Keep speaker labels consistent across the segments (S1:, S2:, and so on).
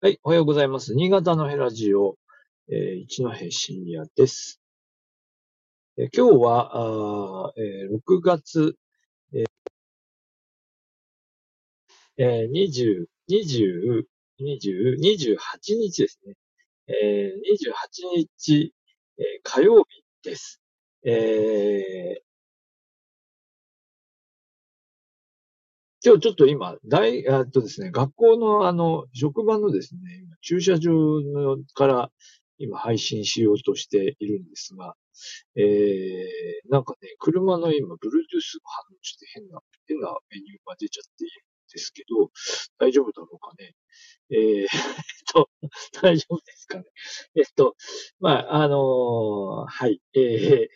S1: はい、おはようございます。新潟のヘラジオ、えー、一戸深夜です。えー、今日は、あえー、6月、えーえー、20、20、20、28日ですね。えー、28日、えー、火曜日です。えー、今日ちょっと今、大、えっとですね、学校のあの、職場のですね、駐車場のから今配信しようとしているんですが、えー、なんかね、車の今、Bluetooth が反応して変な、変なメニューが出ちゃっているんですけど、大丈夫だろうかね？えー、えっと、大丈夫ですかね？えっと、まあ、あのー、はい、えー、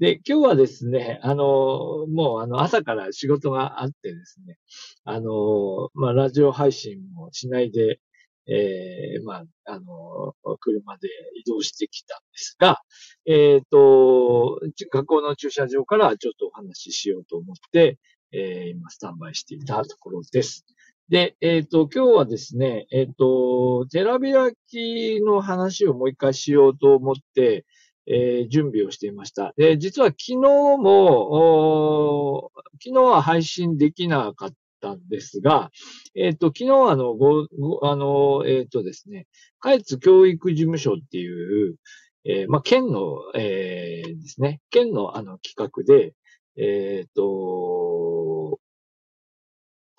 S1: で、今日はですね、あの、もうあの朝から仕事があってですね、あの、まあ、ラジオ配信もしないで、えー、まあ、あの、車で移動してきたんですが、えっ、ー、と、学校の駐車場からちょっとお話ししようと思って、えー、今スタンバイしていたところです。で、えっ、ー、と、今日はですね、えっ、と、寺開きの話をもう一回しようと思って、えー、準備をしていました。で、実は昨日も、昨日は配信できなかったんですが、えっ、ー、と、昨日はあの、ご、ごあの、えっ、ー、とですね、下越教育事務所っていう、えー、まあ、県の、えー、ですね、県のあの企画で、えっ、と、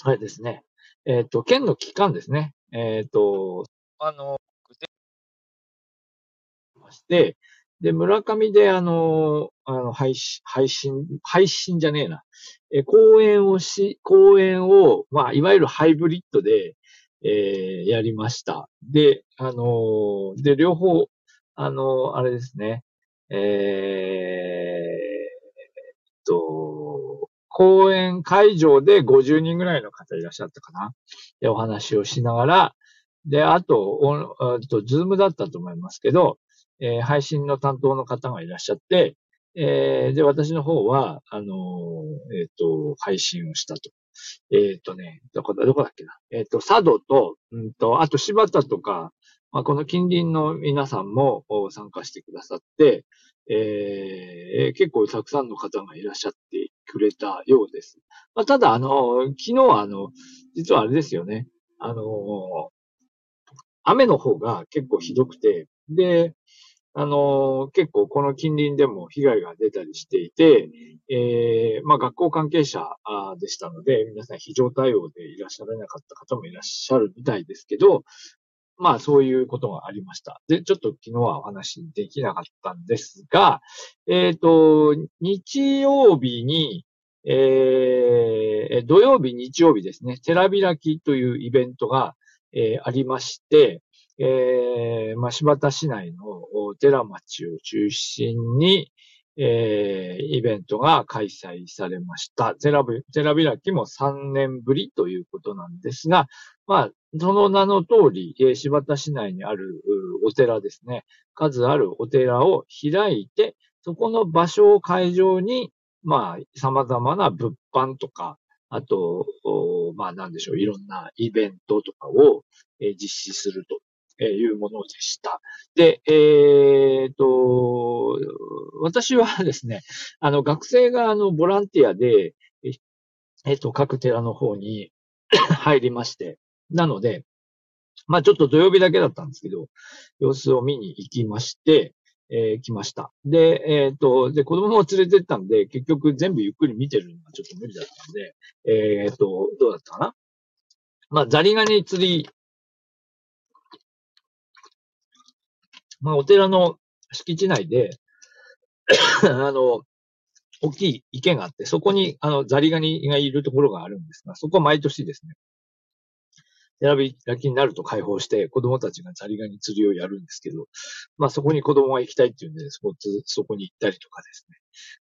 S1: はいですね、えっ、と、県の機関ですね、えっ、と、あの、まして、で、村上であの、あの、配信、配信、配信じゃねえな。え、講演をし、講演を、まあ、いわゆるハイブリッドで、えー、やりました。で、あので、両方、あのあれですね、えー、と、講演会場で50人ぐらいの方いらっしゃったかな。で、お話をしながら、で、あと、おと、ズームだったと思いますけど、えー、配信の担当の方がいらっしゃって、えー、で、私の方は、あのー、えっ、と、配信をしたと。えっ、とね、どこだ、どこだっけな。えっ、と、佐渡と、うんと、あと柴田とか、まあ、この近隣の皆さんも参加してくださって、えー、結構たくさんの方がいらっしゃってくれたようです。まあ、ただ、あの、昨日はあの、実はあれですよね。あの、雨の方が結構ひどくて、で、あの、結構この近隣でも被害が出たりしていて、えー、まあ学校関係者でしたので、皆さん非常対応でいらっしゃらなかった方もいらっしゃるみたいですけど、まあそういうことがありました。で、ちょっと昨日はお話できなかったんですが、えっ、ー、と、日曜日に、えー、土曜日、日曜日ですね、寺開きというイベントが、えー、ありまして、えー、まあ、柴田市内の寺町を中心に、えー、イベントが開催されました。寺寺開きも3年ぶりということなんですが、まあ、その名の通り、えー、柴田市内にあるお寺ですね、数あるお寺を開いて、そこの場所を会場に、まあ、様々な物販とか、あと、まあ、なんでしょう、いろんなイベントとかを、えー、実施するというものでした。で、えっ、と、私はですね、あの、学生があの、ボランティアで、えっ、と、各寺の方に 入りまして、なので、まあちょっと土曜日だけだったんですけど、様子を見に行きまして、えー、来ました。で、えっ、ー、と、で、子供も連れてったんで、結局全部ゆっくり見てるのがちょっと無理だったんで、えっ、ー、と、どうだったかな？まあ、ザリガニ釣りまあ、お寺の敷地内で あの、大きい池があって、そこに、あの、ザリガニがいるところがあるんですが、そこは毎年ですね、選び開きになると開放して、子供たちがザリガニ釣りをやるんですけど、まあそこに子供が行きたいっていうんで、そこ、そこに行ったりとかですね。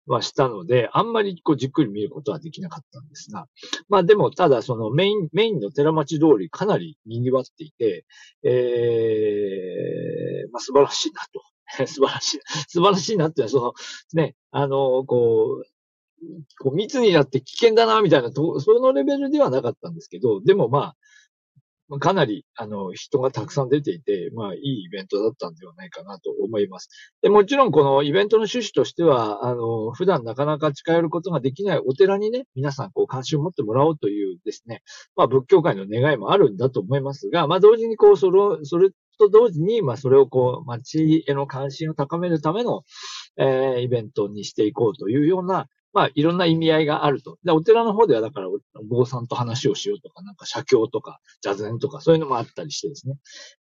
S1: まあしたので、あんまりこうじっくり見ることはできなかったんですが、まあでも、ただそのメイン、メインの寺町通りかなり賑わっていて、えー、まあ素晴らしいなと。素晴らしい、素晴らしいなっていうのは、その、ね、あの、こう、こう密になって危険だな、みたいなと、そのレベルではなかったんですけど、でもまあ、かなり、あの、人がたくさん出ていて、まあ、いいイベントだったんではないかなと思います。で、もちろん、このイベントの趣旨としては、あの、普段なかなか近寄ることができないお寺にね、皆さん、こう、関心を持ってもらおうというですね、まあ、仏教界の願いもあるんだと思いますが、まあ、同時に、こう、それ、それと同時に、まあ、それをこう、街への関心を高めるための、えー、イベントにしていこうというような、まあ、いろんな意味合いがあると。で、お寺の方では、だから、お坊さんと話をしようとか、なんか、写経とか、座禅とか、そういうのもあったりしてですね。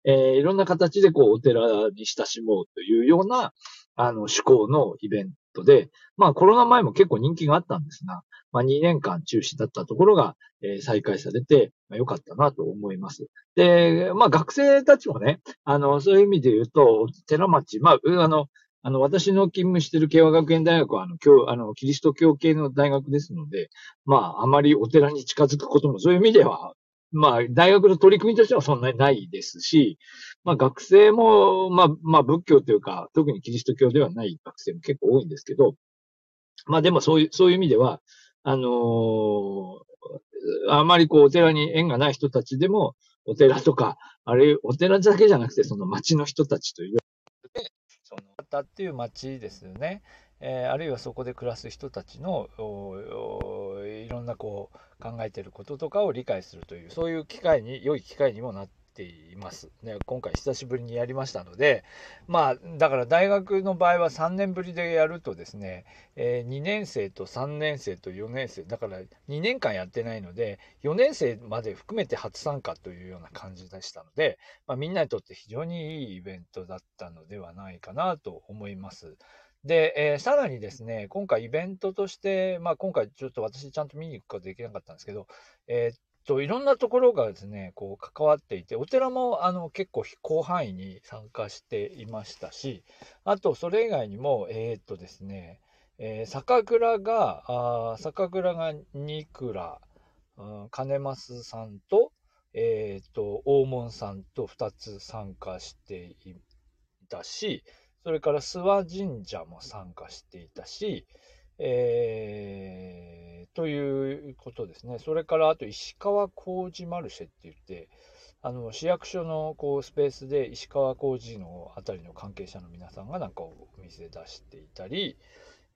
S1: えー、いろんな形で、こう、お寺に親しもうというような、あの、趣向のイベントで、まあ、コロナ前も結構人気があったんですが、まあ、2年間中止だったところが、えー、再開されて、まあ、よかったなと思います。で、まあ、学生たちもね、あの、そういう意味で言うと、寺町、まあ、あの、あの、私の勤務している慶和学園大学は、あの、教、あの、キリスト教系の大学ですので、まあ、あまりお寺に近づくことも、そういう意味では、まあ、大学の取り組みとしてはそんなにないですし、まあ、学生も、まあ、まあ、仏教というか、特にキリスト教ではない学生も結構多いんですけど、まあ、でもそういう、そういう意味では、あのー、あまりこう、お寺に縁がない人たちでも、お寺とか、あるいは、お寺だけじゃなくて、その町の人たちという。その方っていう町ですよね、えー、あるいはそこで暮らす人たちのいろんなこう考えてることとかを理解するというそういう機会に良い機会にもなってています。ね、今回久しぶりにやりましたので、まあ、だから大学の場合は3年ぶりでやるとですね、えー、2年生と3年生と4年生、だから2年間やってないので、4年生まで含めて初参加というような感じでしたので、まあ、みんなにとって非常にいいイベントだったのではないかなと思います。で、えー、さらにですね、今回イベントとして、まあ今回ちょっと私ちゃんと見に行くことできなかったんですけど、えー、と、いろんなところがですね、こう関わっていて、お寺もあの結構広範囲に参加していましたし、あとそれ以外にも、えー、っとですね、えー、酒蔵が、あ酒蔵が2蔵、うん、金増さんと、えー、っと、大門さんと2つ参加していたし、それから諏訪神社も参加していたし、えー、ということですね。それから、あと、石川工事マルシェって言って、あの、市役所のこうスペースで石川工事のあたりの関係者の皆さんがなんかお店出していたり、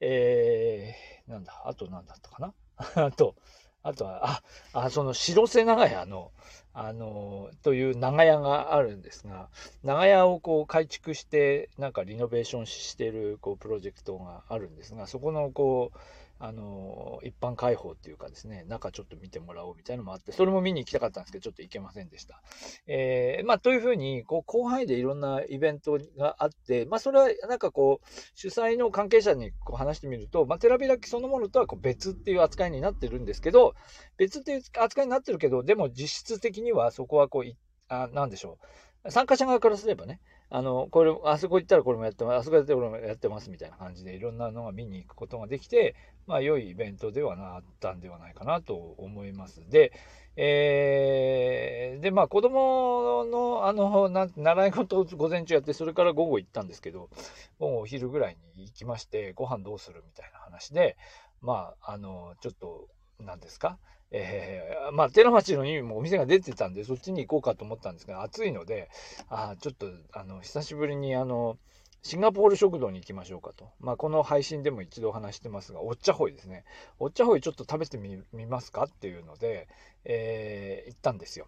S1: えー、なんだ、あと何だったかな？あと、あとは、あ、あその白瀬長屋の、あの、という長屋があるんですが、長屋をこう改築して、なんかリノベーションしてるこうプロジェクトがあるんですが、そこのこう、あの、一般開放っていうかですね、中ちょっと見てもらおうみたいなのもあって、それも見に行きたかったんですけど、ちょっと行けませんでした。えー、まあ、というふうに、こう、広範囲でいろんなイベントがあって、まあ、それはなんかこう、主催の関係者にこう話してみると、まあ、寺開きそのものとはこう別っていう扱いになってるんですけど、別っていう扱いになってるけど、でも実質的にはそこはこう、あなんでしょう。参加者側からすればね、あの、これ、あそこ行ったらこれもやってます、あそこ行ったらこれもやってますみたいな感じで、いろんなのが見に行くことができて、まあ、良いイベントではなったんではないかなと思います。で、えー、で、まあ、子供の、あの、な習い事を午前中やって、それから午後行ったんですけど、午後お昼ぐらいに行きまして、ご飯どうするみたいな話で、まあ、あの、ちょっと、なんですか？えー、まあ、寺町のにもお店が出てたんで、そっちに行こうかと思ったんですが、暑いので、あちょっと、あの、久しぶりに、あの、シンガポール食堂に行きましょうかと。まあ、この配信でも一度話してますが、おっちゃほいですね。おっちゃほいちょっと食べてみますか？っていうので、えー、行ったんですよ。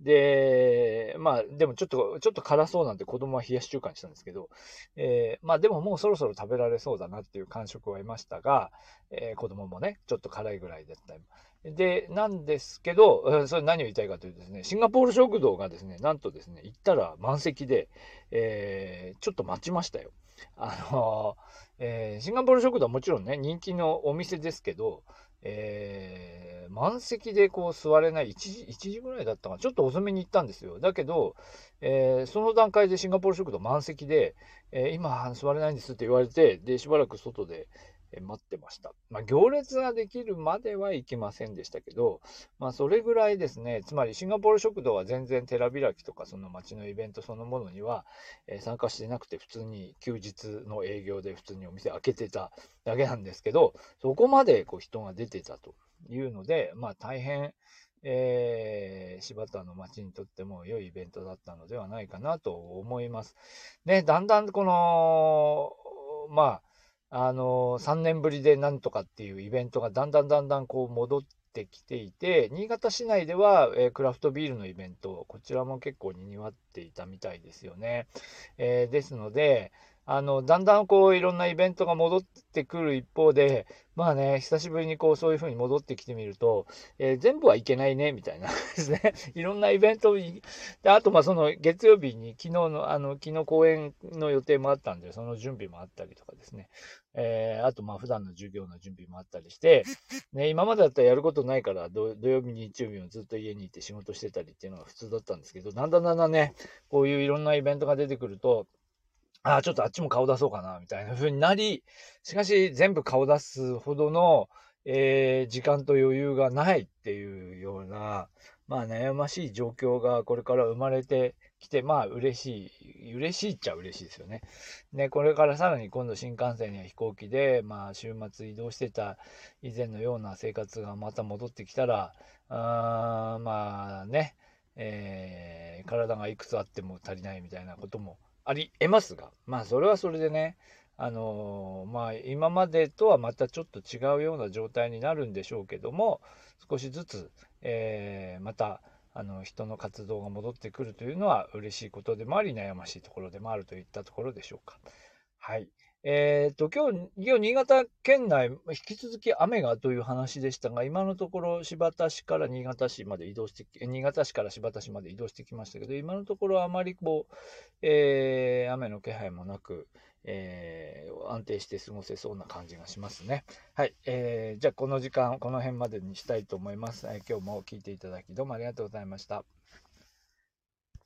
S1: で、まあ、でもちょっと、ちょっと辛そうなんで子供は冷やし中華にしたんですけど、えー、まあでももうそろそろ食べられそうだなっていう感触は得ましたが、えー、子供もね、ちょっと辛いぐらいだったり。で、なんですけど、それ何を言いたいかというとですね、シンガポール食堂がですね、なんとですね、行ったら満席で、えー、ちょっと待ちましたよ。あのえー、シンガポール食堂はもちろんね、人気のお店ですけど、えー、満席でこう座れない1時、1時ぐらいだったかな。ちょっと遅めに行ったんですよ。だけど、えー、その段階でシンガポール食堂満席で、え、今座れないんですって言われて、で、しばらく外で、待ってました。まあ、行列ができるまでは行きませんでしたけど、まあ、それぐらいですね、つまりシンガポール食堂は全然寺開きとかその街のイベントそのものには、参加してなくて普通に休日の営業で普通にお店開けてただけなんですけど、そこまでこう人が出てたというので、まあ大変、えー、柴田の街にとっても良いイベントだったのではないかなと思います。ね、だんだんこの、まあ、あの、3年ぶりでなんとかっていうイベントがだんだんだんだんこう戻ってきていて、新潟市内では、えー、クラフトビールのイベント、こちらも結構にぎわっていたみたいですよね。えー、ですので、あの、だんだんこういろんなイベントが戻ってくる一方で、まあね、久しぶりにこうそういう風に戻ってきてみると、えー、全部はいけないね、みたいなですね。いろんなイベントで、あとまあその月曜日に昨日の、あの、昨日公演の予定もあったんで、その準備もあったりとかですね。えー、あとまあ普段の授業の準備もあったりして、ね、今までだったらやることないから土曜日、日曜日もずっと家にいて仕事してたりっていうのが普通だったんですけど、だんだんだんだんね、こういういろんなイベントが出てくると、ああ、ちょっとあっちも顔出そうかな、みたいな風になり、しかし全部顔出すほどの、えー、時間と余裕がないっていうような、まあ悩ましい状況がこれから生まれてきて、まあ嬉しい、嬉しいっちゃ嬉しいですよね。ね、これからさらに今度新幹線や飛行機で、まあ週末移動してた以前のような生活がまた戻ってきたら、あまあね、えー、体がいくつあっても足りないみたいなこともあり得ますが、まあそれはそれでね、あのー、まあ今までとはまたちょっと違うような状態になるんでしょうけども、少しずつ、えー、また、あの人の活動が戻ってくるというのは嬉しいことでもあり悩ましいところでもあるといったところでしょうか。はい。えっ、ー、と、今日、今日、新潟県内、引き続き雨がという話でしたが、今のところ、新発田市から新潟市まで移動して、新潟市から新発田市まで移動してきましたけど、今のところあまりこう、えー、雨の気配もなく、えー、安定して過ごせそうな感じがしますね。はい。えー、じゃあ、この時間、この辺までにしたいと思います。えー、今日も聞いていただき、どうもありがとうございました。